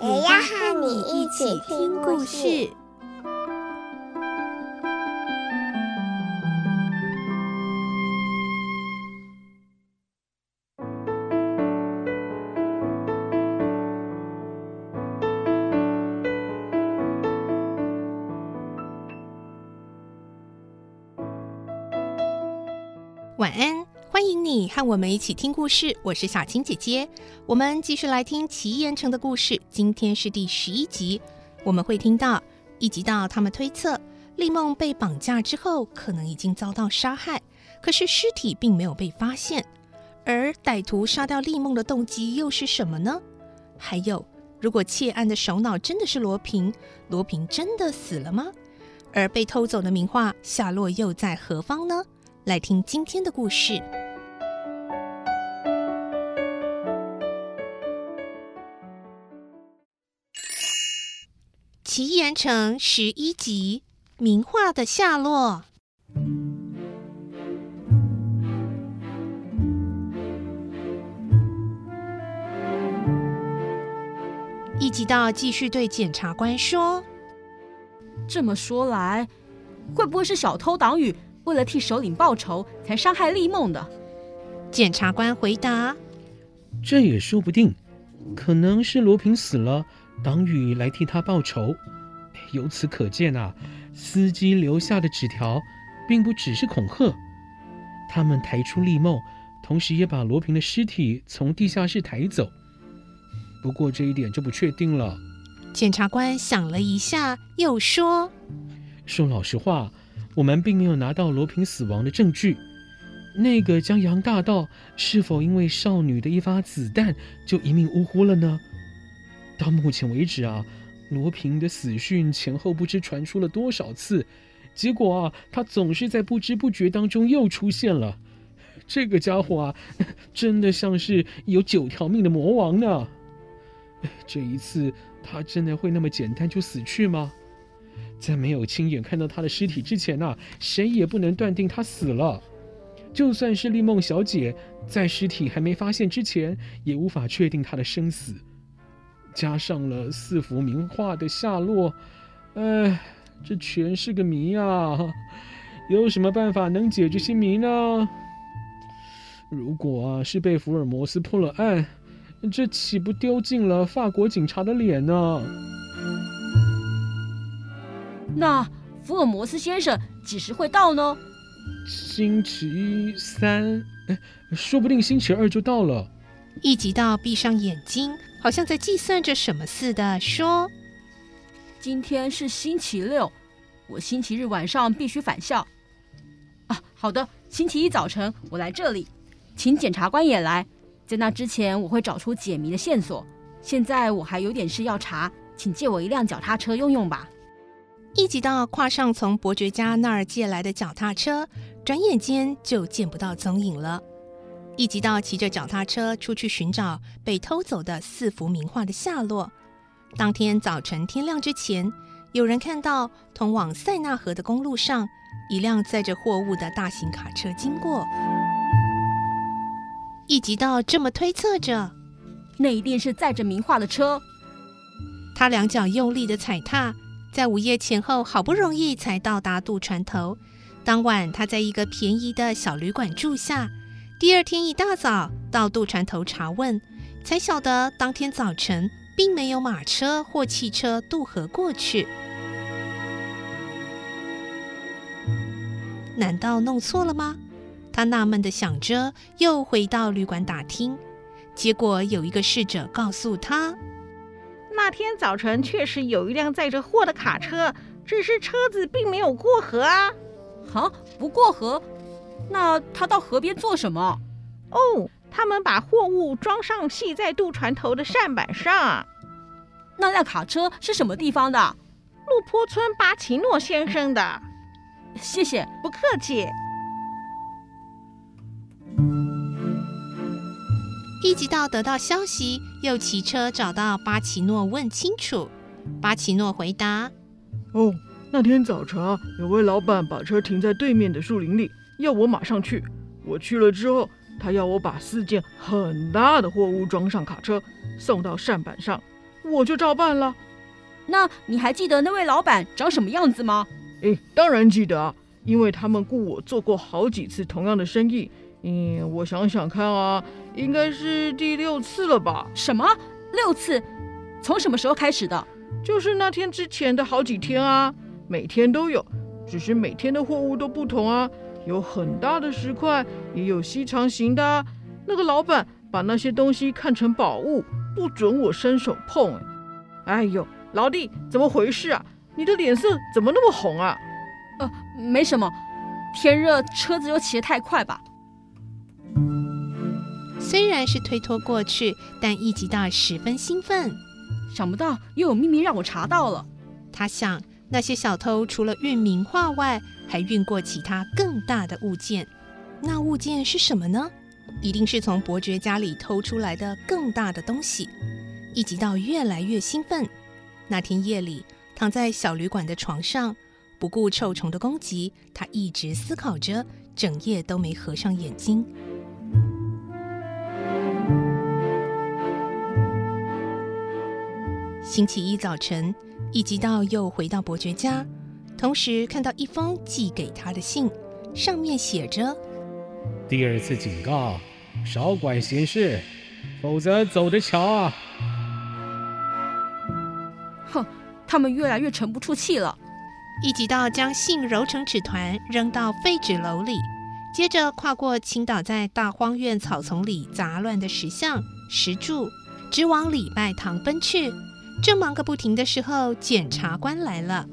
也要和你一起听故事。晚安，欢迎你和我们一起听故事。我是小青姐姐，我们继续来听奇岩城的故事。今天是第十一集，我们会听到一集到他们推测丽梦被绑架之后，可能已经遭到杀害，可是尸体并没有被发现。而歹徒杀掉丽梦的动机又是什么呢？还有，如果窃案的首脑真的是罗平，罗平真的死了吗？而被偷走的名画下落又在何方呢？来听今天的故事，《奇岩城》十一集《名画的下落》。一集到继续对检察官说：“这么说来，会不会是小偷党羽？”为了替首领报仇，才伤害丽梦的。检察官回答：“这也说不定，可能是罗平死了，党羽来替他报仇。由此可见啊，司机留下的纸条，并不只是恐吓。他们抬出丽梦，同时也把罗平的尸体从地下室抬走。不过这一点就不确定了。”检察官想了一下，又说：“说老实话。”我们并没有拿到罗平死亡的证据。那个江洋大盗是否因为少女的一发子弹就一命呜呼了呢？到目前为止啊，罗平的死讯前后不知传出了多少次，结果啊，他总是在不知不觉当中又出现了。这个家伙啊，真的像是有九条命的魔王呢。这一次，他真的会那么简单就死去吗？在没有亲眼看到他的尸体之前啊，谁也不能断定他死了。就算是丽梦小姐，在尸体还没发现之前，也无法确定他的生死。加上了四幅名画的下落，哎，这全是个谜啊！有什么办法能解这些谜呢？如果啊是被福尔摩斯破了案，这岂不丢尽了法国警察的脸呢？那福尔摩斯先生几时会到呢？星期三，哎，说不定星期二就到了。一集到闭上眼睛，好像在计算着什么似的，说：“今天是星期六，我星期日晚上必须返校。啊，好的，星期一早晨我来这里，请检察官也来。在那之前，我会找出解谜的线索。现在我还有点事要查，请借我一辆脚踏车用用吧。”一直到跨上从伯爵家那儿借来的脚踏车，转眼间就见不到踪影了。一直到骑着脚踏车出去寻找被偷走的四幅名画的下落。当天早晨天亮之前，有人看到通往塞纳河的公路上一辆载着货物的大型卡车经过。一直到这么推测着，那一定是载着名画的车。他两脚用力的踩踏。在午夜前后，好不容易才到达渡船头。当晚，他在一个便宜的小旅馆住下。第二天一大早到渡船头查问，才晓得当天早晨并没有马车或汽车渡河过去。难道弄错了吗？他纳闷的想着，又回到旅馆打听。结果有一个侍者告诉他。那天早晨确实有一辆载着货的卡车，只是车子并没有过河啊！好，不过河，那他到河边做什么？哦，他们把货物装上系在渡船头的扇板上。那辆卡车是什么地方的？路坡村巴奇诺先生的。谢谢，不客气。一直到得到消息，又骑车找到巴奇诺问清楚。巴奇诺回答：“哦，那天早晨啊，有位老板把车停在对面的树林里，要我马上去。我去了之后，他要我把四件很大的货物装上卡车，送到扇板上，我就照办了。那你还记得那位老板长什么样子吗？诶，当然记得啊，因为他们雇我做过好几次同样的生意。嗯，我想想看啊。”应该是第六次了吧？什么？六次？从什么时候开始的？就是那天之前的好几天啊，每天都有，只是每天的货物都不同啊，有很大的石块，也有细长型的啊。那个老板把那些东西看成宝物，不准我伸手碰。哎呦，老弟，怎么回事啊？你的脸色怎么那么红啊？呃，没什么，天热，车子又骑得太快吧。虽然是推脱过去，但一吉大十分兴奋。想不到又有秘密让我查到了。他想，那些小偷除了运名画外，还运过其他更大的物件。那物件是什么呢？一定是从伯爵家里偷出来的更大的东西。一吉到越来越兴奋。那天夜里，躺在小旅馆的床上，不顾臭虫的攻击，他一直思考着，整夜都没合上眼睛。星期一早晨，一吉大又回到伯爵家，同时看到一封寄给他的信，上面写着：“第二次警告，少管闲事，否则走着瞧啊！”哼，他们越来越沉不住气了。一吉大将信揉成纸团，扔到废纸篓里，接着跨过倾倒在大荒院草丛里杂乱的石像、石柱，直往礼拜堂奔去。正忙个不停的时候，检察官来了。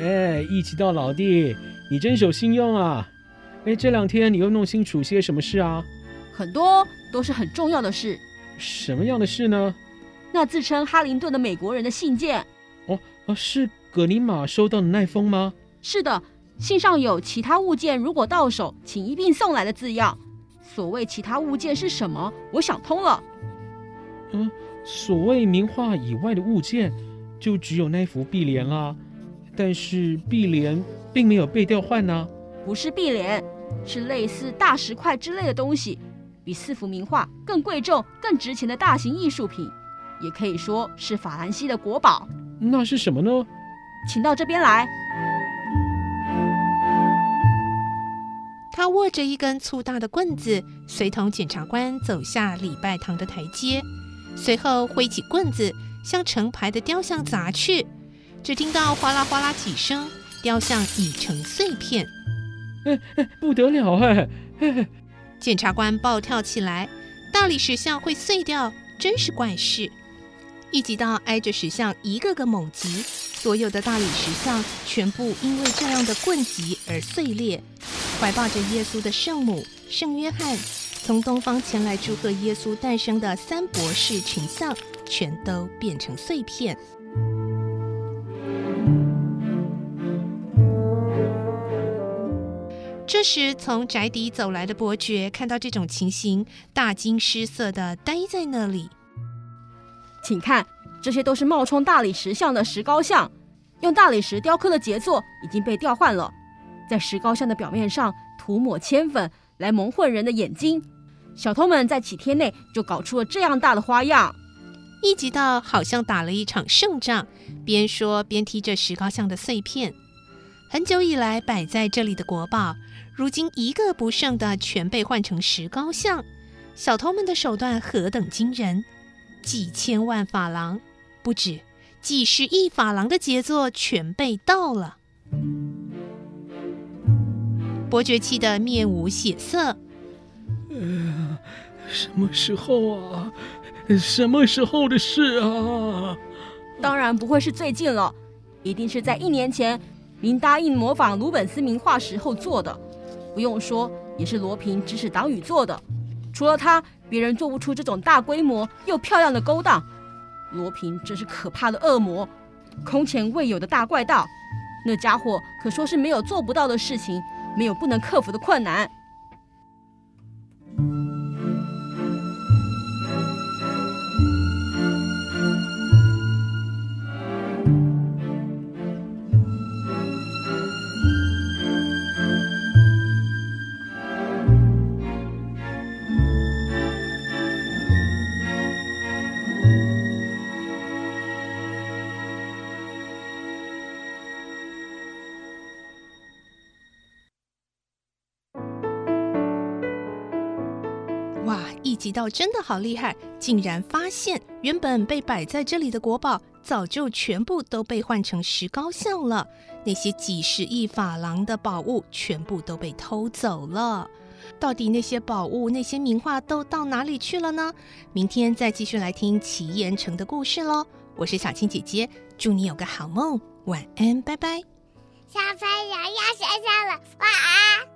哎，一起到老弟，你真守信用啊！哎，这两天你又弄清楚些什么事啊？很多都是很重要的事。什么样的事呢？那自称哈林顿的美国人的信件。哦，啊，是葛尼玛收到的那封吗？是的，信上有其他物件如果到手，请一并送来的字样。所谓其他物件是什么？我想通了。嗯。所谓名画以外的物件，就只有那幅壁帘啦。但是壁帘并没有被调换呢。不是壁帘，是类似大石块之类的东西，比四幅名画更贵重、更值钱的大型艺术品，也可以说是法兰西的国宝。那是什么呢？请到这边来。他握着一根粗大的棍子，随同检察官走下礼拜堂的台阶。随后挥起棍子向成排的雕像砸去，只听到哗啦哗啦几声，雕像已成碎片。哎哎，不得了哎！检察官暴跳起来，大理石像会碎掉，真是怪事。一吉大挨着石像一个个猛击，所有的大理石像全部因为这样的棍击而碎裂。怀抱着耶稣的圣母圣约翰。从东方前来祝贺耶稣诞生的三博士群像，全都变成碎片。这时，从宅邸走来的伯爵看到这种情形，大惊失色的呆在那里。请看，这些都是冒充大理石像的石膏像，用大理石雕刻的杰作已经被调换了，在石膏像的表面上涂抹铅粉来蒙混人的眼睛。小偷们在几天内就搞出了这样大的花样，一吉大好像打了一场胜仗，边说边踢着石膏像的碎片。很久以来摆在这里的国宝，如今一个不剩的全被换成石膏像。小偷们的手段何等惊人！几千万法郎，不止，几十亿法郎的杰作全被盗了。伯爵气得面无血色。呃，什么时候啊？什么时候的事啊？当然不会是最近了，一定是在一年前您答应模仿鲁本斯名画时候做的。不用说，也是罗平指使党羽做的。除了他，别人做不出这种大规模又漂亮的勾当。罗平真是可怕的恶魔，空前未有的大怪盗。那家伙可说是没有做不到的事情，没有不能克服的困难。哇！一级道真的好厉害，竟然发现原本被摆在这里的国宝，早就全部都被换成石膏像了。那些几十亿法郎的宝物，全部都被偷走了。到底那些宝物、那些名画都到哪里去了呢？明天再继续来听奇岩城的故事喽。我是小青姐姐，祝你有个好梦，晚安，拜拜。小朋友要睡觉了，晚安。